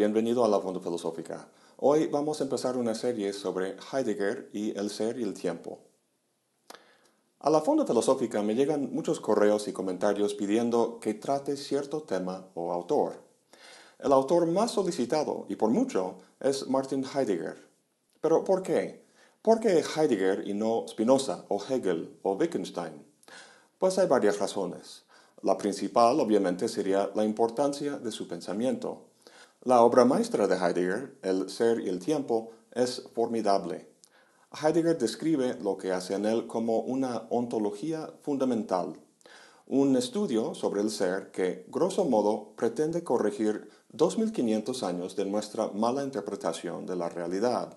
bienvenido a la Fonda Filosófica. Hoy vamos a empezar una serie sobre Heidegger y el ser y el tiempo. A la Fonda Filosófica me llegan muchos correos y comentarios pidiendo que trate cierto tema o autor. El autor más solicitado, y por mucho, es Martin Heidegger. ¿Pero por qué? ¿Por qué Heidegger y no Spinoza o Hegel o Wittgenstein? Pues hay varias razones. La principal, obviamente, sería la importancia de su pensamiento. La obra maestra de Heidegger, El ser y el tiempo, es formidable. Heidegger describe lo que hace en él como una ontología fundamental, un estudio sobre el ser que, grosso modo, pretende corregir 2500 años de nuestra mala interpretación de la realidad.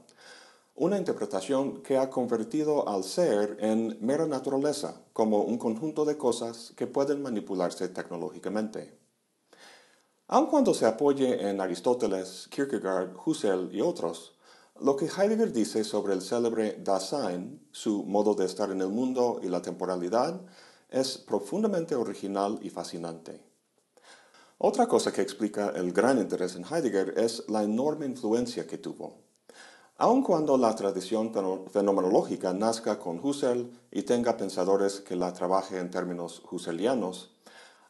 Una interpretación que ha convertido al ser en mera naturaleza, como un conjunto de cosas que pueden manipularse tecnológicamente. Aun cuando se apoye en Aristóteles, Kierkegaard, Husserl y otros, lo que Heidegger dice sobre el célebre Dasein, su modo de estar en el mundo y la temporalidad, es profundamente original y fascinante. Otra cosa que explica el gran interés en Heidegger es la enorme influencia que tuvo. Aun cuando la tradición fenomenológica nazca con Husserl y tenga pensadores que la trabaje en términos husserlianos,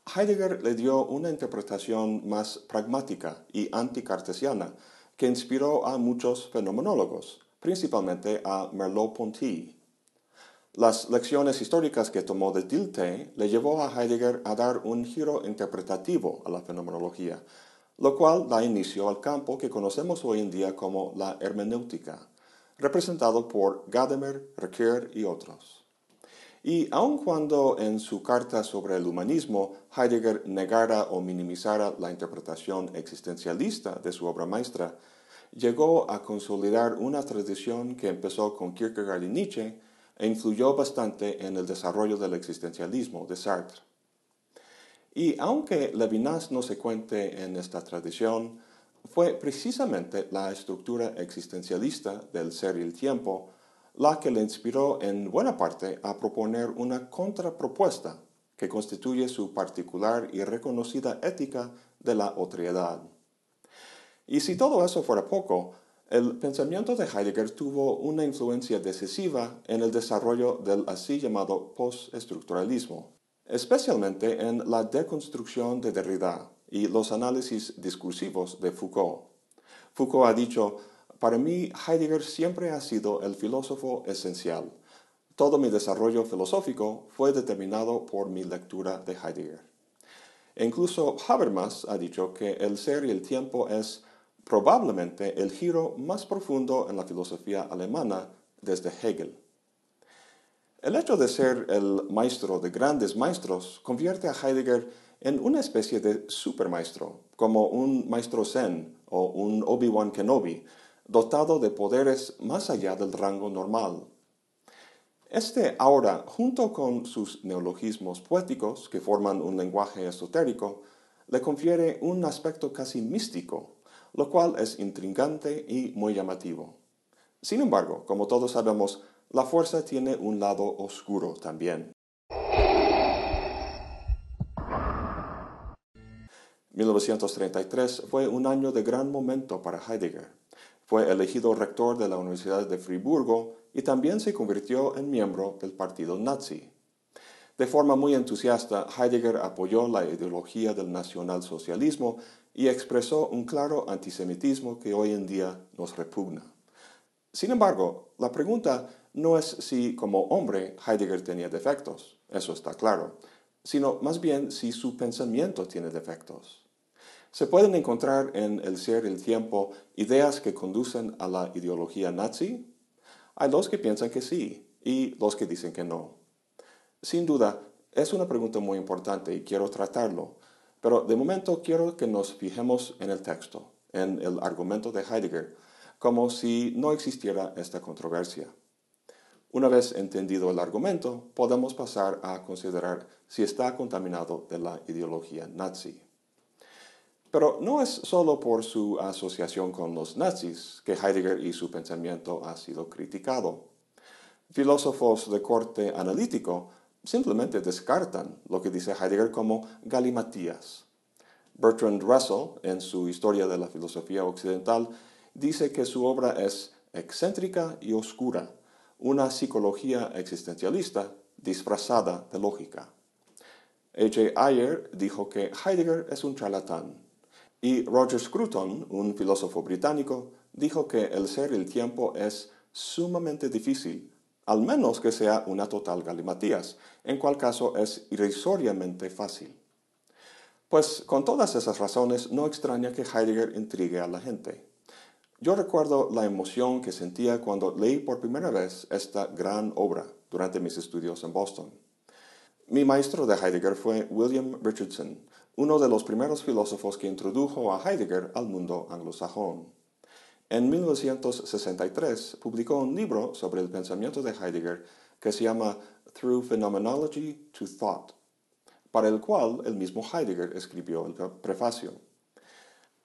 Heidegger le dio una interpretación más pragmática y anticartesiana que inspiró a muchos fenomenólogos, principalmente a Merleau-Ponty. Las lecciones históricas que tomó de Dilthey le llevó a Heidegger a dar un giro interpretativo a la fenomenología, lo cual da inicio al campo que conocemos hoy en día como la hermenéutica, representado por Gadamer, Ricoeur y otros. Y aun cuando en su carta sobre el humanismo Heidegger negara o minimizara la interpretación existencialista de su obra maestra, llegó a consolidar una tradición que empezó con Kierkegaard y Nietzsche e influyó bastante en el desarrollo del existencialismo de Sartre. Y aunque Levinas no se cuente en esta tradición, fue precisamente la estructura existencialista del ser y el tiempo la que le inspiró en buena parte a proponer una contrapropuesta que constituye su particular y reconocida ética de la otredad. Y si todo eso fuera poco, el pensamiento de Heidegger tuvo una influencia decisiva en el desarrollo del así llamado postestructuralismo, especialmente en la deconstrucción de Derrida y los análisis discursivos de Foucault. Foucault ha dicho, para mí, Heidegger siempre ha sido el filósofo esencial. Todo mi desarrollo filosófico fue determinado por mi lectura de Heidegger. E incluso Habermas ha dicho que el ser y el tiempo es probablemente el giro más profundo en la filosofía alemana desde Hegel. El hecho de ser el maestro de grandes maestros convierte a Heidegger en una especie de supermaestro, como un maestro Zen o un Obi-Wan Kenobi, dotado de poderes más allá del rango normal. Este ahora, junto con sus neologismos poéticos, que forman un lenguaje esotérico, le confiere un aspecto casi místico, lo cual es intrigante y muy llamativo. Sin embargo, como todos sabemos, la fuerza tiene un lado oscuro también. 1933 fue un año de gran momento para Heidegger. Fue elegido rector de la Universidad de Friburgo y también se convirtió en miembro del partido nazi. De forma muy entusiasta, Heidegger apoyó la ideología del nacionalsocialismo y expresó un claro antisemitismo que hoy en día nos repugna. Sin embargo, la pregunta no es si como hombre Heidegger tenía defectos, eso está claro, sino más bien si su pensamiento tiene defectos. Se pueden encontrar en El ser y el tiempo ideas que conducen a la ideología nazi. Hay los que piensan que sí y los que dicen que no. Sin duda, es una pregunta muy importante y quiero tratarlo, pero de momento quiero que nos fijemos en el texto, en el argumento de Heidegger, como si no existiera esta controversia. Una vez entendido el argumento, podemos pasar a considerar si está contaminado de la ideología nazi. Pero no es solo por su asociación con los nazis que Heidegger y su pensamiento ha sido criticado. Filósofos de corte analítico simplemente descartan lo que dice Heidegger como galimatías. Bertrand Russell, en su Historia de la Filosofía Occidental, dice que su obra es excéntrica y oscura, una psicología existencialista disfrazada de lógica. A.J. Ayer dijo que Heidegger es un charlatán, y Roger Scruton, un filósofo británico, dijo que el ser y el tiempo es sumamente difícil, al menos que sea una total galimatías, en cual caso es irrisoriamente fácil. Pues con todas esas razones no extraña que Heidegger intrigue a la gente. Yo recuerdo la emoción que sentía cuando leí por primera vez esta gran obra durante mis estudios en Boston. Mi maestro de Heidegger fue William Richardson, uno de los primeros filósofos que introdujo a Heidegger al mundo anglosajón. En 1963 publicó un libro sobre el pensamiento de Heidegger que se llama Through Phenomenology to Thought, para el cual el mismo Heidegger escribió el prefacio.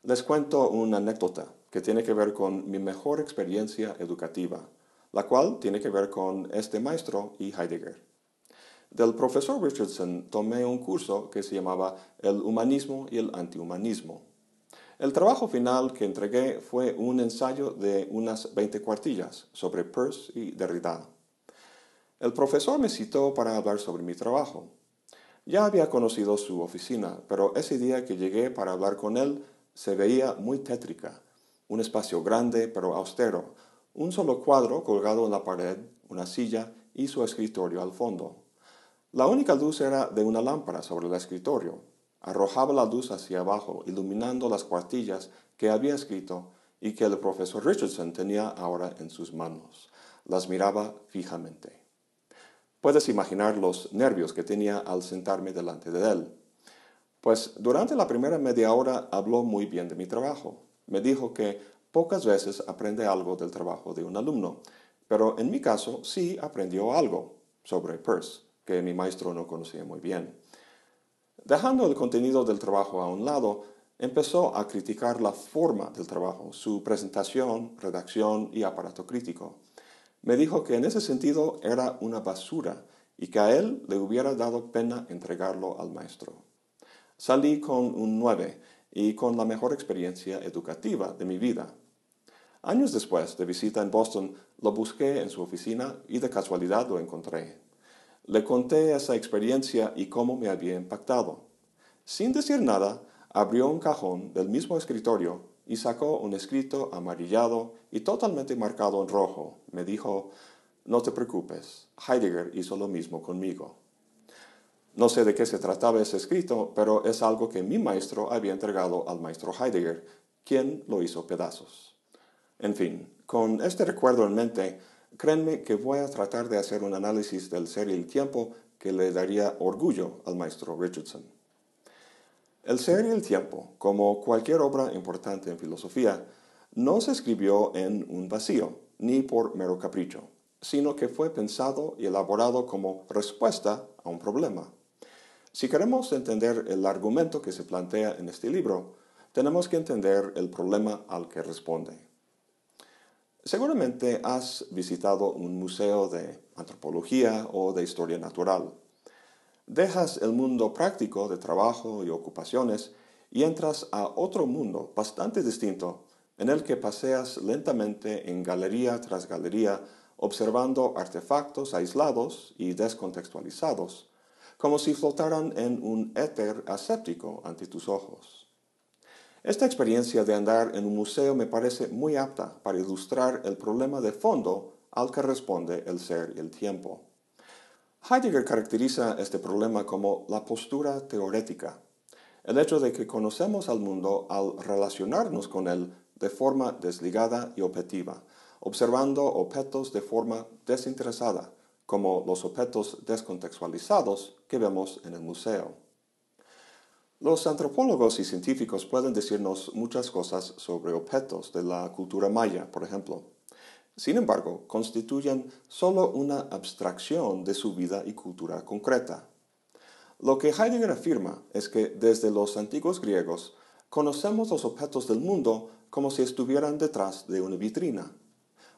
Les cuento una anécdota que tiene que ver con mi mejor experiencia educativa, la cual tiene que ver con este maestro y Heidegger. Del profesor Richardson tomé un curso que se llamaba El humanismo y el antihumanismo. El trabajo final que entregué fue un ensayo de unas 20 cuartillas sobre Peirce y Derrida. El profesor me citó para hablar sobre mi trabajo. Ya había conocido su oficina, pero ese día que llegué para hablar con él se veía muy tétrica. Un espacio grande pero austero, un solo cuadro colgado en la pared, una silla y su escritorio al fondo. La única luz era de una lámpara sobre el escritorio, arrojaba la luz hacia abajo, iluminando las cuartillas que había escrito y que el profesor Richardson tenía ahora en sus manos. Las miraba fijamente. Puedes imaginar los nervios que tenía al sentarme delante de él. Pues durante la primera media hora habló muy bien de mi trabajo. Me dijo que pocas veces aprende algo del trabajo de un alumno, pero en mi caso sí aprendió algo sobre Peirce, que mi maestro no conocía muy bien. Dejando el contenido del trabajo a un lado, empezó a criticar la forma del trabajo, su presentación, redacción y aparato crítico. Me dijo que en ese sentido era una basura y que a él le hubiera dado pena entregarlo al maestro. Salí con un 9 y con la mejor experiencia educativa de mi vida. Años después de visita en Boston, lo busqué en su oficina y de casualidad lo encontré. Le conté esa experiencia y cómo me había impactado. Sin decir nada, abrió un cajón del mismo escritorio y sacó un escrito amarillado y totalmente marcado en rojo. Me dijo, no te preocupes, Heidegger hizo lo mismo conmigo. No sé de qué se trataba ese escrito, pero es algo que mi maestro había entregado al maestro Heidegger, quien lo hizo pedazos. En fin, con este recuerdo en mente, créanme que voy a tratar de hacer un análisis del ser y el tiempo que le daría orgullo al maestro Richardson. El ser y el tiempo, como cualquier obra importante en filosofía, no se escribió en un vacío, ni por mero capricho, sino que fue pensado y elaborado como respuesta a un problema. Si queremos entender el argumento que se plantea en este libro, tenemos que entender el problema al que responde. Seguramente has visitado un museo de antropología o de historia natural. Dejas el mundo práctico de trabajo y ocupaciones y entras a otro mundo bastante distinto en el que paseas lentamente en galería tras galería observando artefactos aislados y descontextualizados, como si flotaran en un éter aséptico ante tus ojos. Esta experiencia de andar en un museo me parece muy apta para ilustrar el problema de fondo al que responde el ser y el tiempo. Heidegger caracteriza este problema como la postura teorética, el hecho de que conocemos al mundo al relacionarnos con él de forma desligada y objetiva, observando objetos de forma desinteresada, como los objetos descontextualizados que vemos en el museo. Los antropólogos y científicos pueden decirnos muchas cosas sobre objetos de la cultura maya, por ejemplo. Sin embargo, constituyen solo una abstracción de su vida y cultura concreta. Lo que Heidegger afirma es que desde los antiguos griegos conocemos los objetos del mundo como si estuvieran detrás de una vitrina.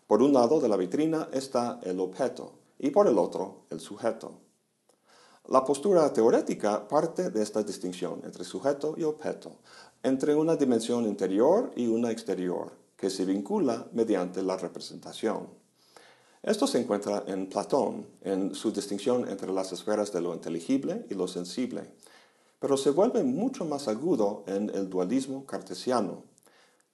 Por un lado de la vitrina está el objeto y por el otro el sujeto. La postura teorética parte de esta distinción entre sujeto y objeto, entre una dimensión interior y una exterior, que se vincula mediante la representación. Esto se encuentra en Platón, en su distinción entre las esferas de lo inteligible y lo sensible, pero se vuelve mucho más agudo en el dualismo cartesiano.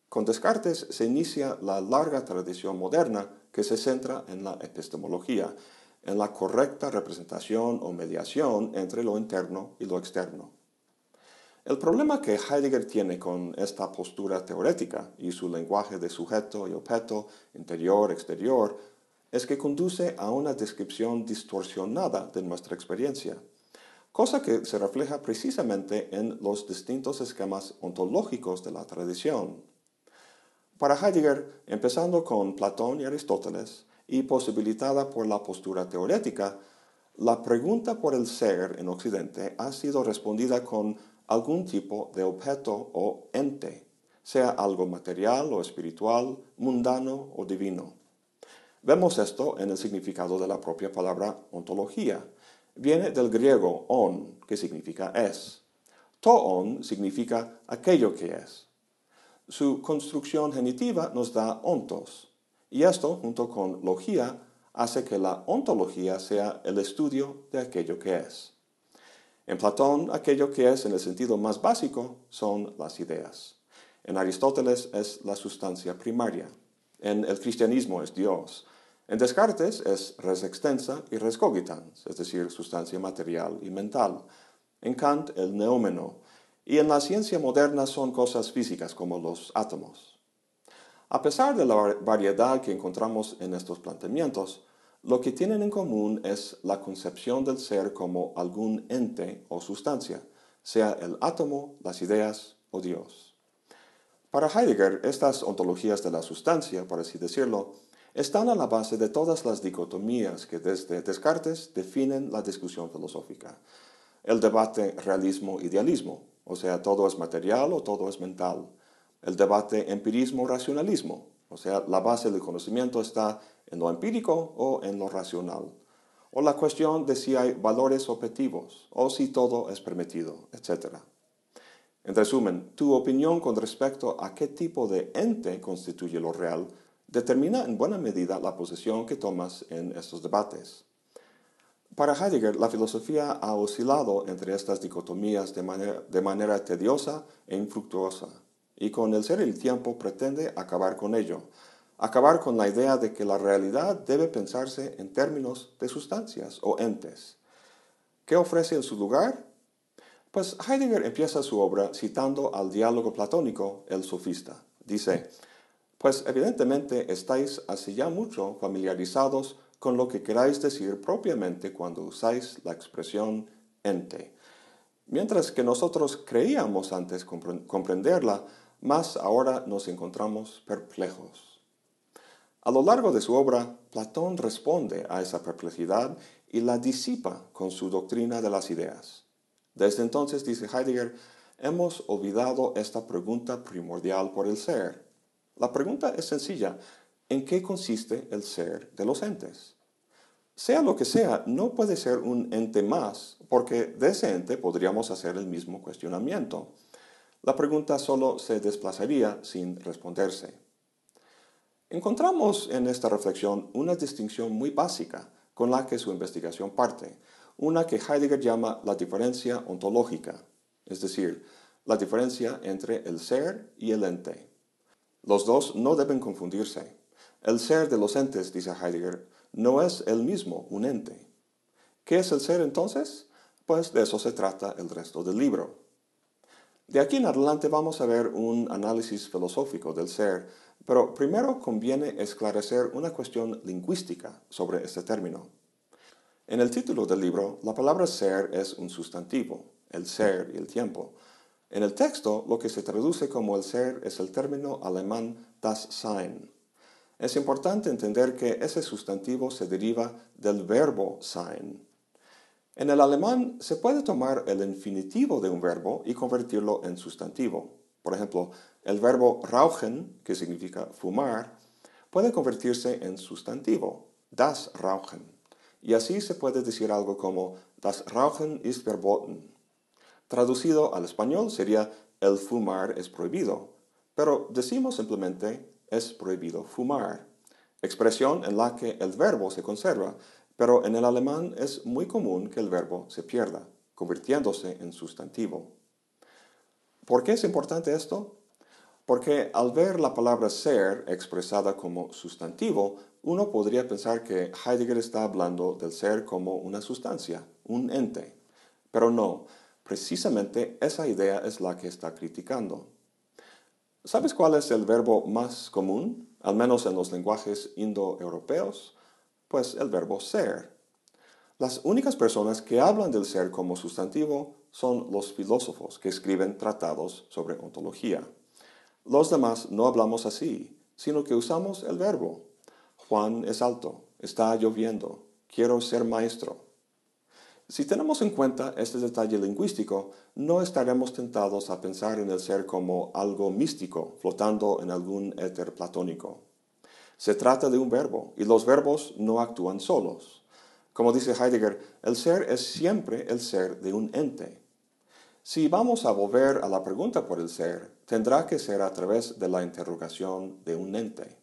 Con Descartes se inicia la larga tradición moderna que se centra en la epistemología, en la correcta representación o mediación entre lo interno y lo externo. El problema que Heidegger tiene con esta postura teórica y su lenguaje de sujeto y objeto, interior, exterior, es que conduce a una descripción distorsionada de nuestra experiencia, cosa que se refleja precisamente en los distintos esquemas ontológicos de la tradición. Para Heidegger, empezando con Platón y Aristóteles, y posibilitada por la postura teórica, la pregunta por el ser en Occidente ha sido respondida con algún tipo de objeto o ente, sea algo material o espiritual, mundano o divino. Vemos esto en el significado de la propia palabra ontología. Viene del griego on, que significa es. Toon significa aquello que es. Su construcción genitiva nos da ontos, y esto, junto con logía, hace que la ontología sea el estudio de aquello que es. En Platón, aquello que es en el sentido más básico son las ideas. En Aristóteles es la sustancia primaria. En el cristianismo es Dios. En Descartes es res extensa y res cogitans, es decir, sustancia material y mental. En Kant el neómeno. Y en la ciencia moderna son cosas físicas como los átomos. A pesar de la variedad que encontramos en estos planteamientos, lo que tienen en común es la concepción del ser como algún ente o sustancia, sea el átomo, las ideas o Dios. Para Heidegger, estas ontologías de la sustancia, por así decirlo, están a la base de todas las dicotomías que desde Descartes definen la discusión filosófica. El debate realismo-idealismo, o sea, todo es material o todo es mental. El debate empirismo-racionalismo, o sea, la base del conocimiento está en lo empírico o en lo racional. O la cuestión de si hay valores objetivos o si todo es permitido, etc. En resumen, tu opinión con respecto a qué tipo de ente constituye lo real determina en buena medida la posición que tomas en estos debates. Para Heidegger, la filosofía ha oscilado entre estas dicotomías de manera, de manera tediosa e infructuosa, y con el ser y el tiempo pretende acabar con ello, acabar con la idea de que la realidad debe pensarse en términos de sustancias o entes. ¿Qué ofrece en su lugar? Pues Heidegger empieza su obra citando al diálogo platónico, el sofista. Dice, pues evidentemente estáis así ya mucho familiarizados con lo que queráis decir propiamente cuando usáis la expresión ente. Mientras que nosotros creíamos antes comprenderla, más ahora nos encontramos perplejos. A lo largo de su obra, Platón responde a esa perplejidad y la disipa con su doctrina de las ideas. Desde entonces, dice Heidegger, hemos olvidado esta pregunta primordial por el ser. La pregunta es sencilla, ¿en qué consiste el ser de los entes? Sea lo que sea, no puede ser un ente más, porque de ese ente podríamos hacer el mismo cuestionamiento. La pregunta solo se desplazaría sin responderse. Encontramos en esta reflexión una distinción muy básica con la que su investigación parte, una que Heidegger llama la diferencia ontológica, es decir, la diferencia entre el ser y el ente. Los dos no deben confundirse. El ser de los entes, dice Heidegger, no es el mismo un ente. ¿Qué es el ser entonces? Pues de eso se trata el resto del libro. De aquí en adelante vamos a ver un análisis filosófico del ser pero primero conviene esclarecer una cuestión lingüística sobre este término. En el título del libro, la palabra ser es un sustantivo, el ser y el tiempo. En el texto, lo que se traduce como el ser es el término alemán das Sein. Es importante entender que ese sustantivo se deriva del verbo sein. En el alemán se puede tomar el infinitivo de un verbo y convertirlo en sustantivo. Por ejemplo, el verbo rauchen, que significa fumar, puede convertirse en sustantivo, das rauchen, y así se puede decir algo como Das Rauchen ist verboten. Traducido al español sería el fumar es prohibido, pero decimos simplemente es prohibido fumar, expresión en la que el verbo se conserva, pero en el alemán es muy común que el verbo se pierda, convirtiéndose en sustantivo. ¿Por qué es importante esto? Porque al ver la palabra ser expresada como sustantivo, uno podría pensar que Heidegger está hablando del ser como una sustancia, un ente. Pero no, precisamente esa idea es la que está criticando. ¿Sabes cuál es el verbo más común, al menos en los lenguajes indoeuropeos? Pues el verbo ser. Las únicas personas que hablan del ser como sustantivo son los filósofos que escriben tratados sobre ontología. Los demás no hablamos así, sino que usamos el verbo. Juan es alto, está lloviendo, quiero ser maestro. Si tenemos en cuenta este detalle lingüístico, no estaremos tentados a pensar en el ser como algo místico flotando en algún éter platónico. Se trata de un verbo, y los verbos no actúan solos. Como dice Heidegger, el ser es siempre el ser de un ente. Si vamos a volver a la pregunta por el ser, tendrá que ser a través de la interrogación de un ente.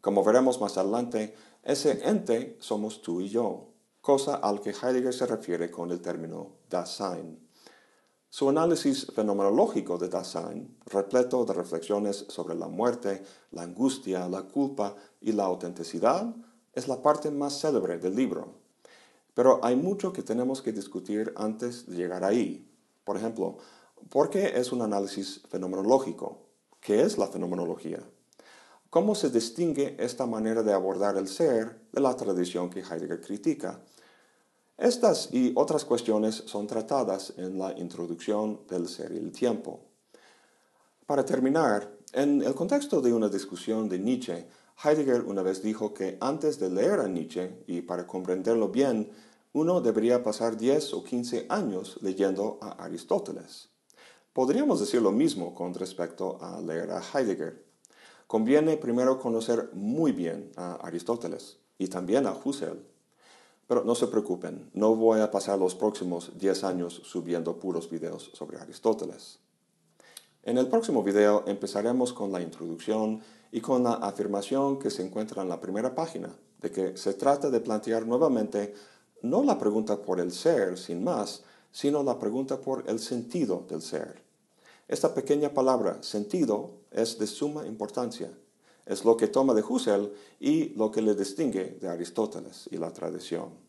Como veremos más adelante, ese ente somos tú y yo, cosa al que Heidegger se refiere con el término Dasein. Su análisis fenomenológico de Dasein, repleto de reflexiones sobre la muerte, la angustia, la culpa y la autenticidad, es la parte más célebre del libro. Pero hay mucho que tenemos que discutir antes de llegar ahí, por ejemplo, ¿por qué es un análisis fenomenológico? ¿Qué es la fenomenología? ¿Cómo se distingue esta manera de abordar el ser de la tradición que Heidegger critica? Estas y otras cuestiones son tratadas en la introducción del ser y el tiempo. Para terminar, en el contexto de una discusión de Nietzsche, Heidegger una vez dijo que antes de leer a Nietzsche, y para comprenderlo bien, uno debería pasar 10 o 15 años leyendo a Aristóteles. Podríamos decir lo mismo con respecto a leer a Heidegger. Conviene primero conocer muy bien a Aristóteles y también a Husserl. Pero no se preocupen, no voy a pasar los próximos 10 años subiendo puros videos sobre Aristóteles. En el próximo video empezaremos con la introducción y con la afirmación que se encuentra en la primera página, de que se trata de plantear nuevamente no la pregunta por el ser, sin más, sino la pregunta por el sentido del ser. Esta pequeña palabra, sentido, es de suma importancia. Es lo que toma de Husserl y lo que le distingue de Aristóteles y la tradición.